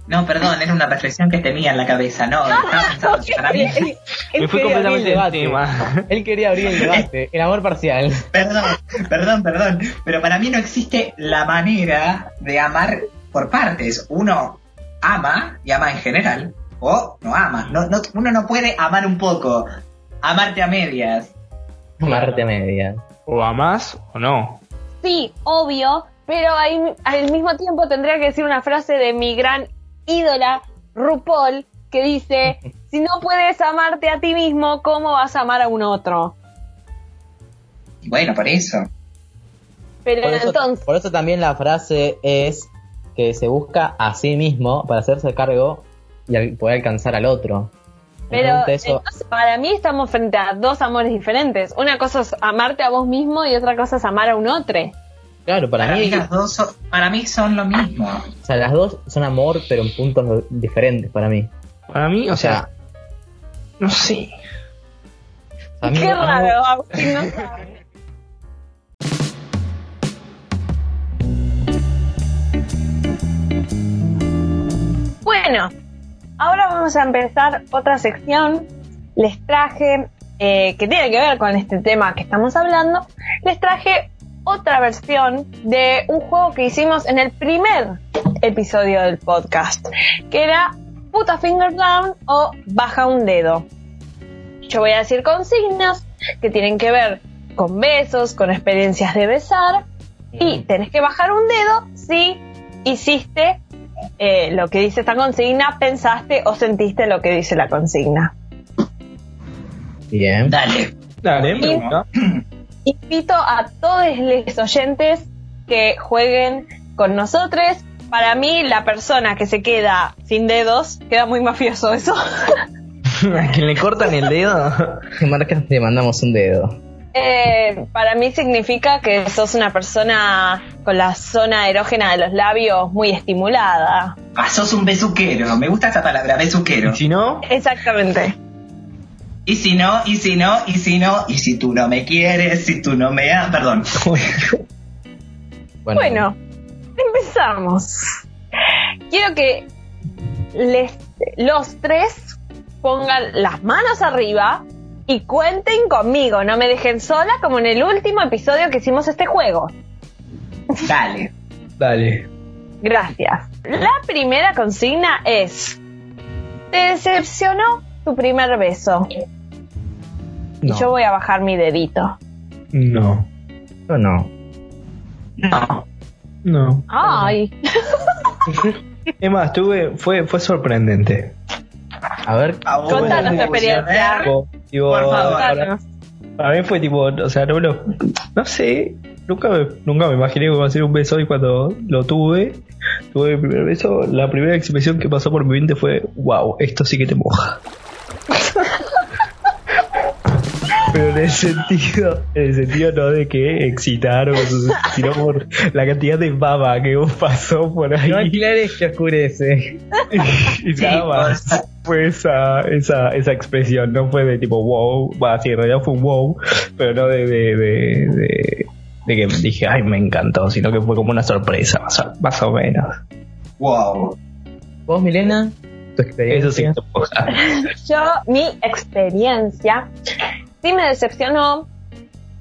No, perdón, era una reflexión que tenía en la cabeza. No, estaba pensando, para mí, Me fui completamente el. Él quería abrir el debate, el amor parcial. perdón, perdón, perdón, pero para mí no existe la manera de amar por partes. Uno ama y ama en general, o no ama. No, no, uno no puede amar un poco, amarte a medias. Marte media. O a más o no. Sí, obvio, pero ahí- al mismo tiempo tendría que decir una frase de mi gran ídola, RuPaul, que dice, si no puedes amarte a ti mismo, ¿cómo vas a amar a un otro? Bueno, por eso. Pero Por eso, entonces, por eso también la frase es que se busca a sí mismo para hacerse cargo y al- poder alcanzar al otro. Pero gusta eso. entonces, para mí estamos frente a dos amores diferentes. Una cosa es amarte a vos mismo y otra cosa es amar a un otro. Claro, para, Para mí, mí las dos son, para mí son lo mismo. o sea, las dos son amor, pero en puntos diferentes para mí. Para mí, o O sea, sea, no sé. Qué raro, Agustín, no sabe. Bueno, ahora vamos a empezar otra sección. Les traje, eh, que tiene que ver con este tema que estamos hablando, les traje otra versión de un juego que hicimos en el primer episodio del podcast, que era Put a Finger Down o Baja un dedo. Yo voy a decir consignas que tienen que ver con besos, con experiencias de besar, y tenés que bajar un dedo si hiciste eh, lo que dice esta consigna, pensaste o sentiste lo que dice la consigna. Bien. Dale. Dale, me gusta. Invito a todos los oyentes que jueguen con nosotros. Para mí, la persona que se queda sin dedos, queda muy mafioso eso. ¿A quien le cortan el dedo? Marcas te mandamos un dedo. Eh, para mí significa que sos una persona con la zona erógena de los labios muy estimulada. Ah, sos un besuquero. Me gusta esa palabra, besuquero. Y si no, Exactamente. Y si no, y si no, y si no, y si tú no me quieres, si tú no me amas. Perdón. Bueno, Bueno, empezamos. Quiero que les, los tres pongan las manos arriba y cuenten conmigo. No me dejen sola como en el último episodio que hicimos este juego. Dale. dale. Gracias. La primera consigna es: ¿Te decepcionó tu primer beso? Y no, yo voy a bajar mi dedito. No. yo no. No. No. Ay, Es más, tuve, fue, fue sorprendente. A ver, A vos, Contanos tu a ver. experiencia. Tipo, tipo, Por favor. para, para mí fue tipo, o sea, no, lo- no sé, nunca me, nunca me imaginé que iba a ser un beso y cuando lo tuve, tuve mi primer beso, la primera expresión que pasó por mi mente fue, wow, esto sí que te moja. Pero en el sentido, en el sentido no de que excitaron, sino por la cantidad de baba que pasó por ahí. no aclares que oscurece. y Sí, nada más. Fue esa, esa, esa expresión, no fue de tipo wow, va sí, en realidad fue un wow, pero no de, de, de, de, de que dije, ay, me encantó, sino que fue como una sorpresa, más o, más o menos. Wow. ¿Vos, Milena? ¿Tu experiencia? Eso sí. Yo, mi experiencia, sí me decepcionó.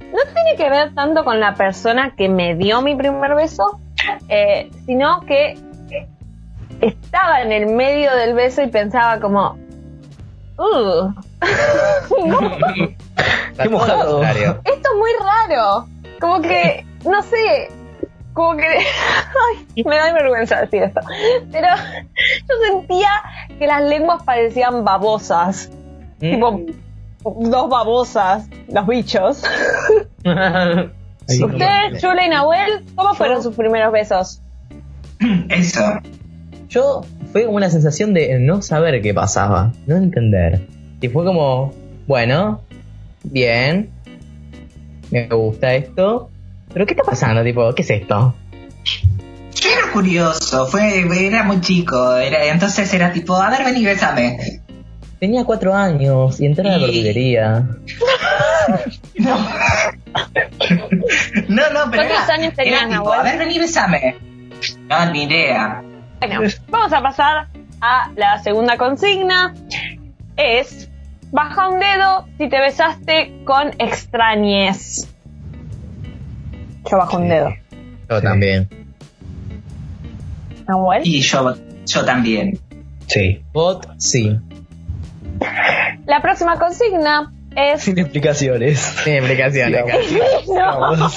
No tiene que ver tanto con la persona que me dio mi primer beso, eh, sino que estaba en el medio del beso y pensaba como, "Uh, Qué mojado. esto es muy raro. Como que no sé, como que... Ay, me da vergüenza decir esto. Pero yo sentía que las lenguas parecían babosas. ¿Mm? Tipo, dos babosas, los bichos. Sí, Ustedes, Chula y Nahuel, ¿cómo fueron sus primeros besos? Eso. Yo fue como una sensación de no saber qué pasaba, no entender. Y fue como, bueno, bien, me gusta esto, pero ¿qué está pasando? Tipo, ¿qué es esto? Yo era curioso, fue, era muy chico, era, entonces era tipo, a ver, vení, besame. Tenía cuatro años y entré a la Y- verdulería. No. no, no, pero ¿Cuántos era, años tenías, era tipo, a ver, vení, besame. No, ni idea. Bueno, vamos a pasar a la segunda consigna. Es, baja un dedo si te besaste con extrañes. Yo bajo un dedo. Yo Sí. también. Nahuel. Y yo, yo también. Sí. Bot, sí. La próxima consigna es... Sin explicaciones. Sin explicación acá. No.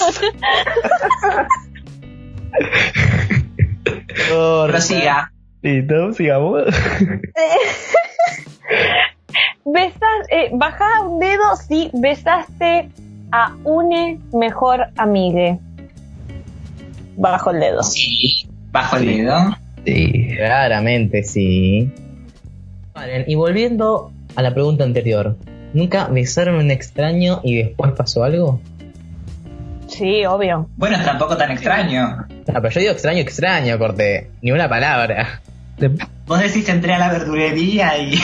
Corta. Prosiga. Listo, sigamos. Besas, eh, baja un dedo si besaste a une mejor amigue. Bajo el dedo. Sí. Bajo el dedo. Sí. Claramente sí. Vale, y volviendo a la pregunta anterior, ¿nunca besaron a un extraño y después pasó algo? Sí, obvio. Bueno, tampoco tan extraño. No, pero yo digo extraño, extraño, corte. Ni una palabra. Vos decís entré a la verdulería y.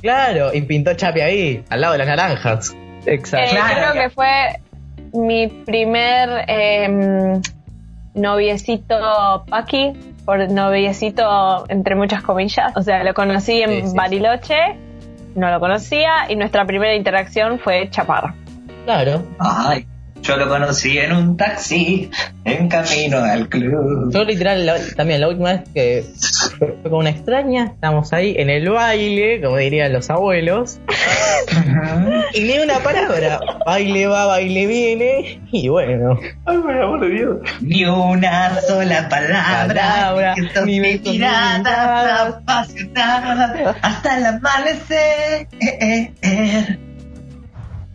Claro, y pintó Chapi ahí, al lado de las naranjas. Eh, Exacto. Claro, creo que fue mi primer em, noviecito Paqui, por noviecito entre muchas comillas. O sea, lo conocí en Sí, sí, sí. Bariloche, no lo conocía y nuestra primera interacción fue chapar. Claro. Ay, yo lo conocí en un taxi en camino al club. Yo literal, la- también la última vez que fue con una extraña, estábamos ahí en el baile, como dirían los abuelos, y ni una palabra. Baile va, baile viene, y bueno. Ay, por el amor de Dios. Ni una sola palabra. Palabra, ni miradas miradas. apasionadas hasta el amanecer.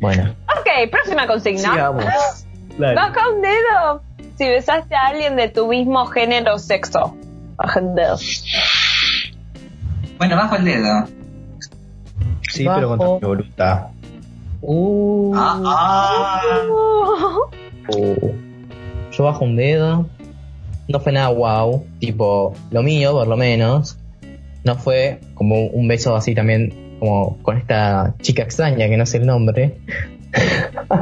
Bueno. Ok, próxima consigna. Sigamos. Baja un dedo si besaste a alguien de tu mismo género o sexo. Baja un dedo. Bueno, bajo el dedo. Sí, pero Bajo. contra mi voluntad. Uh, Ah, ah. uh. Yo bajo un dedo. No fue nada wow. Tipo, lo mío, por lo menos. No fue como un beso así también, como con esta chica extraña que no sé el nombre.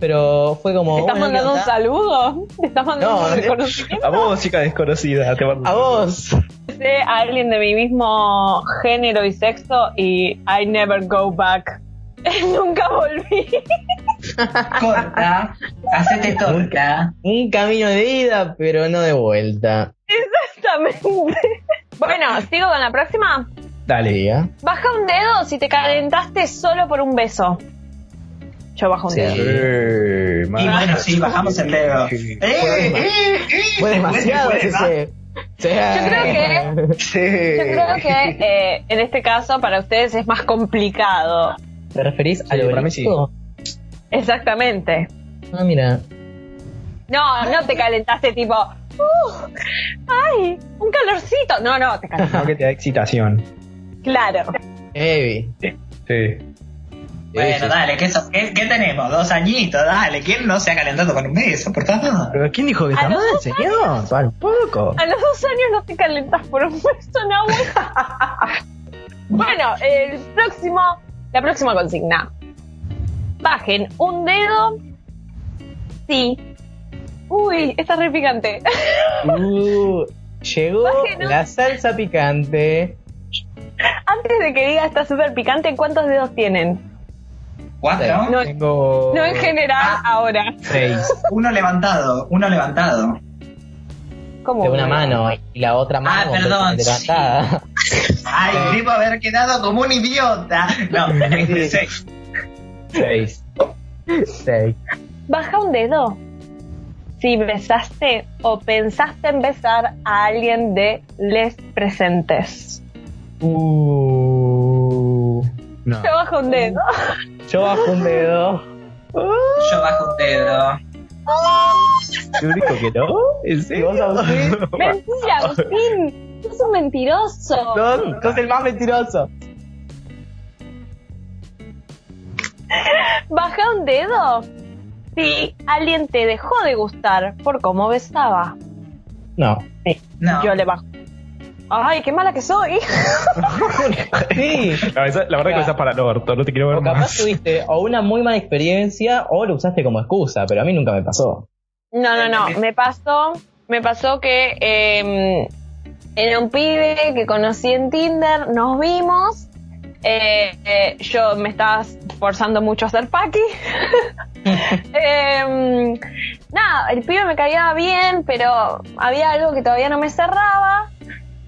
Pero fue como. ¿Te estás bueno, ¿qué mandando un saludo? ¿Te estás mandando No, un no. reconocimiento? A vos, chica desconocida. Te mando- A vos. Besé a alguien de mi mismo género y sexo y I never go back. Nunca volví. Corta. Hacete torta. Un camino de ida, pero no de vuelta. Exactamente. Bueno, ¿sigo con la próxima? Dale. Diga. Baja un dedo si te calentaste solo por un beso. Yo bajo un Sí. dedo. Eh, Y bueno, sí, bajamos el dedo. Eh, eh, eh, Fue demasiado ese. Sí. Yo creo que Sí. Yo creo que eh, en este caso para ustedes es más complicado. ¿Te referís a Sí, lo para mí sí. Exactamente. Ah, mira. No, no te calentaste tipo, "Uh, ay, un calorcito. No, no, te No, calentaste. que te da excitación. Claro. Heavy. Sí. Bueno, Sí, dale, ¿qué, so- qué, qué tenemos? Dos añitos, dale. ¿Quién no se ha calentado con un beso, por favor? ¿Pero quién dijo que está mal, señor? Para un poco. A los dos años no te calentas por un beso, no, Bueno, el próximo, la próxima consigna. Bajen un dedo. Sí. Uy, está re picante. Uh, llegó la salsa picante. Antes de que diga está súper picante, ¿cuántos dedos tienen? ¿Cuatro? No, Tengo. no en general, ahora. Seis. Uno levantado, uno levantado. ¿Cómo? De una mano y la otra mano Ah, perdón, levantada. Ay, debo haber quedado como un idiota. No, seis. Seis. Seis. Baja un dedo. si besaste o pensaste en besar a alguien de les presentes. Uh, no. Yo bajo un dedo. Yo bajo un dedo. Yo bajo un dedo. Yo digo que no. ¿En serio? ¿Y vos, Agustín? Mentira, Agustín. Sos un mentiroso. Sos, sos el más mentiroso. Baja un dedo si alguien te dejó de gustar por cómo besaba. No. No. Yo le bajo. Ay, qué mala que soy. Sí. No, esa- la verdad que esa es para el orto, no te quiero ver O capaz más. tuviste o una muy mala experiencia o lo usaste como excusa, pero a mí nunca me pasó. No, no, no. Me pasó, me pasó que eh, era un pibe que conocí en Tinder, nos vimos. eh, eh, yo me estaba forzando mucho a hacer paqui. Em, nada, el pibe me caía bien, pero había algo que todavía no me cerraba.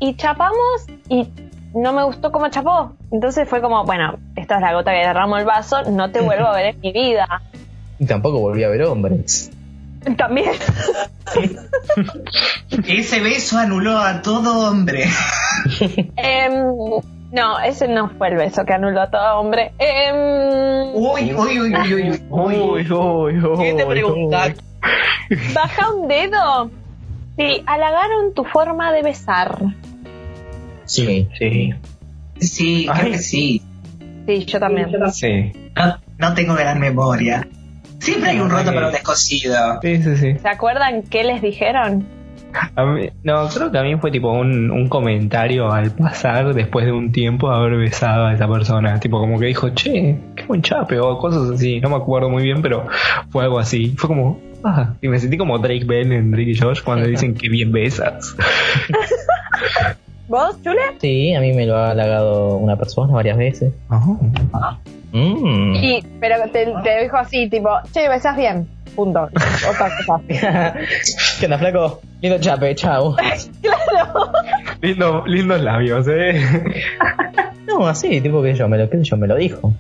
Y chapamos y no me gustó cómo chapó. Entonces fue como, bueno, esta es la gota que derramo el vaso, no te vuelvo a ver en mi vida. Y tampoco volví a ver hombres. También. Ese beso anuló a todo hombre. Em, no, ese no fue el beso que anuló a todo hombre. Em, Uy, uy, uy, uy, uy, uy. Uy, uy, uy. ¿Qué te pregunta? baja un dedo. Si halagaron tu forma de besar. Sí. Sí. Sí, creo que sí. Sí, yo también. Sí. No, no tengo gran memoria. Siempre hay un roto para un descosido. Sí, sí, sí. ¿Se acuerdan qué les dijeron? A mí- no, creo que a mí fue tipo un, un comentario al pasar después de un tiempo de haber besado a esa persona. Tipo, como que dijo, che, qué buen chape o cosas así. No me acuerdo muy bien, pero fue algo así. Fue como, ah, y me sentí como Drake Bell en Drake y Josh cuando dicen que bien besas. ¿Vos, Chule? Sí, a mí me lo ha halagado una persona varias veces. Mm. Sí, pero te, te dijo así, tipo, che, besas bien. Punto. Otra cosa. ¿Qué onda, flaco? Lindo chape, chau. Lindo, lindos labios, eh. No, así, tipo que yo me lo, sé yo, me lo dijo.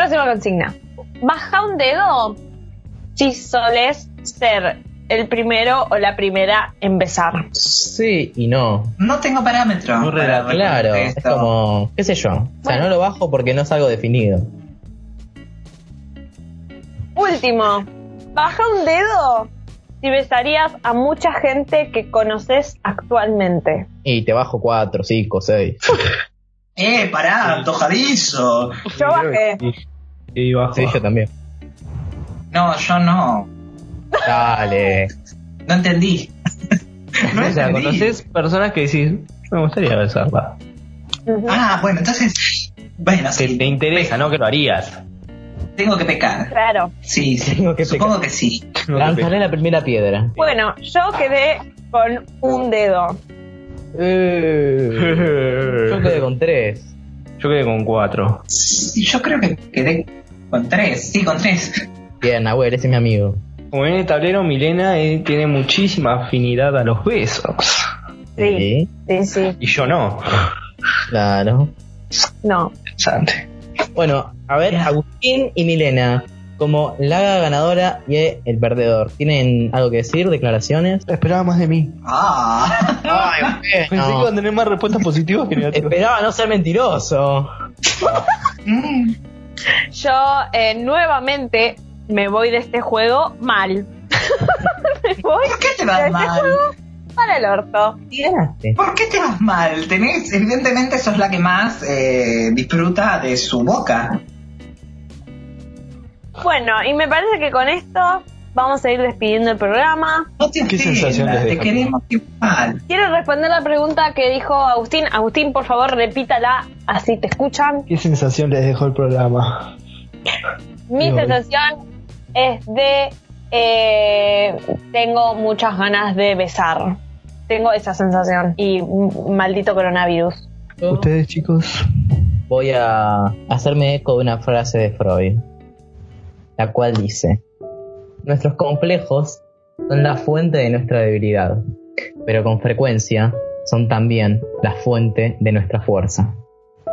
Próxima consigna. Baja un dedo si soles ser el primero o la primera en besar. Sí y no. No tengo parámetro. Muy para Claro, es como, qué sé yo. O sea, Bueno. no lo bajo porque no es algo definido. Último. Baja un dedo si besarías a mucha gente que conoces actualmente. Y te bajo 4, 5, 6. Eh, pará, antojadizo. Yo bajé. Y bajo. Sí, yo también. No, yo no. Dale. No entendí. no o sea, conoces personas que decís, me gustaría besarla. Ah, bueno, entonces. Bueno, Que sí. te interesa, ¿no? Que lo harías. Tengo que pecar. Claro. Sí, sí. Tengo que Supongo pecar. que sí. Lanzaré la primera piedra. Bueno, yo quedé con un dedo. Eh, yo quedé con 3. Yo quedé con cuatro. Sí, yo creo que quedé con tres. Sí, con tres. Bien, Nahuel, ese es mi amigo. Como en el tablero, Milena eh, tiene muchísima afinidad a los besos. Sí, sí, sí. Y yo no. Claro. No. Interesante. Bueno, a ver, Agustín y Milena, como la ganadora y el perdedor, ¿tienen algo que decir? ¿Declaraciones? Esperaba más de mí. Ah. Ay, Pensé que iban a tener más respuestas positivas que negativas. Esperaba no ser mentiroso. Mm. Yo eh, nuevamente me voy de este juego mal. me voy ¿Por qué te vas mal? para el orto. ¿Por qué te vas mal? Tenés, evidentemente sos la que más eh, disfruta de su boca. Bueno, y me parece que con esto vamos a ir despidiendo el programa. No te ¿Qué sensación les te queremos igual. Quiero responder la pregunta que dijo Agustín. Agustín, por favor, repítala, así te escuchan. ¿Qué sensación les dejó el programa? Mi Dios. sensación es de... eh, tengo muchas ganas de besar. Tengo esa sensación. Y maldito coronavirus. ¿Ustedes, chicos? voy a hacerme eco de una frase de Freud, la cual dice, nuestros complejos son la fuente de nuestra debilidad, pero con frecuencia son también la fuente de nuestra fuerza.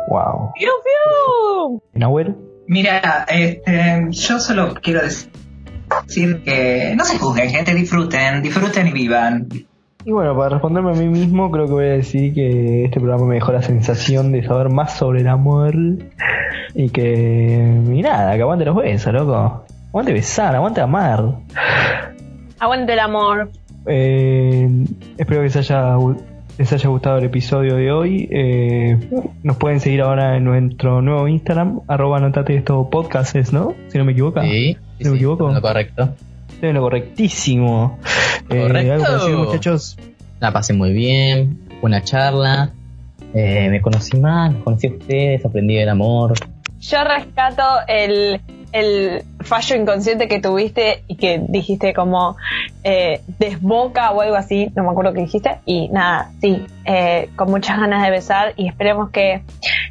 Wow. ¡Piu, piu! ¿Nahuel? Mira, este, yo solo quiero decir que no se juzguen, gente, disfruten, disfruten y vivan. Y bueno, para responderme a mí mismo, creo que voy a decir que este programa me dejó la sensación de saber más sobre el amor y que. Y nada, que aguante los besos, loco. Aguante besar, aguante amar. Aguante el amor. Eh, espero que les haya, les haya gustado el episodio de hoy. Eh, nos pueden seguir ahora en nuestro nuevo Instagram, arroba notate esto podcasts, ¿no? Si no me equivoco. Sí, ¿Si no me equivoco? lo correcto. Estoy en lo correctísimo. Eh, Correcto. algo decir, muchachos. La pasé muy bien, una charla. eh, me conocí más, conocí a ustedes, aprendí del amor. Yo rescato el, el fallo inconsciente que tuviste y que dijiste como eh, desboca o algo así, no me acuerdo qué dijiste. Y nada, sí, eh, con muchas ganas de besar y esperemos que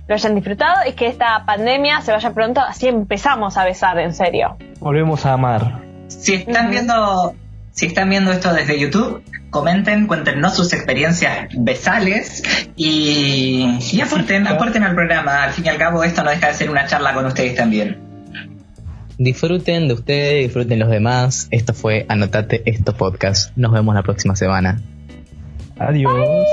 lo hayan disfrutado y que esta pandemia se vaya pronto, así empezamos a besar en serio. Volvemos a amar. Si están viendo, si están viendo esto desde YouTube, comenten, cuéntenos sus experiencias besales y, y aporten, aporten al programa. Al fin y al cabo, esto no deja de ser una charla con ustedes también. Disfruten de ustedes, disfruten los demás. Esto fue Anotate esto podcast. Nos vemos la próxima semana. Adiós.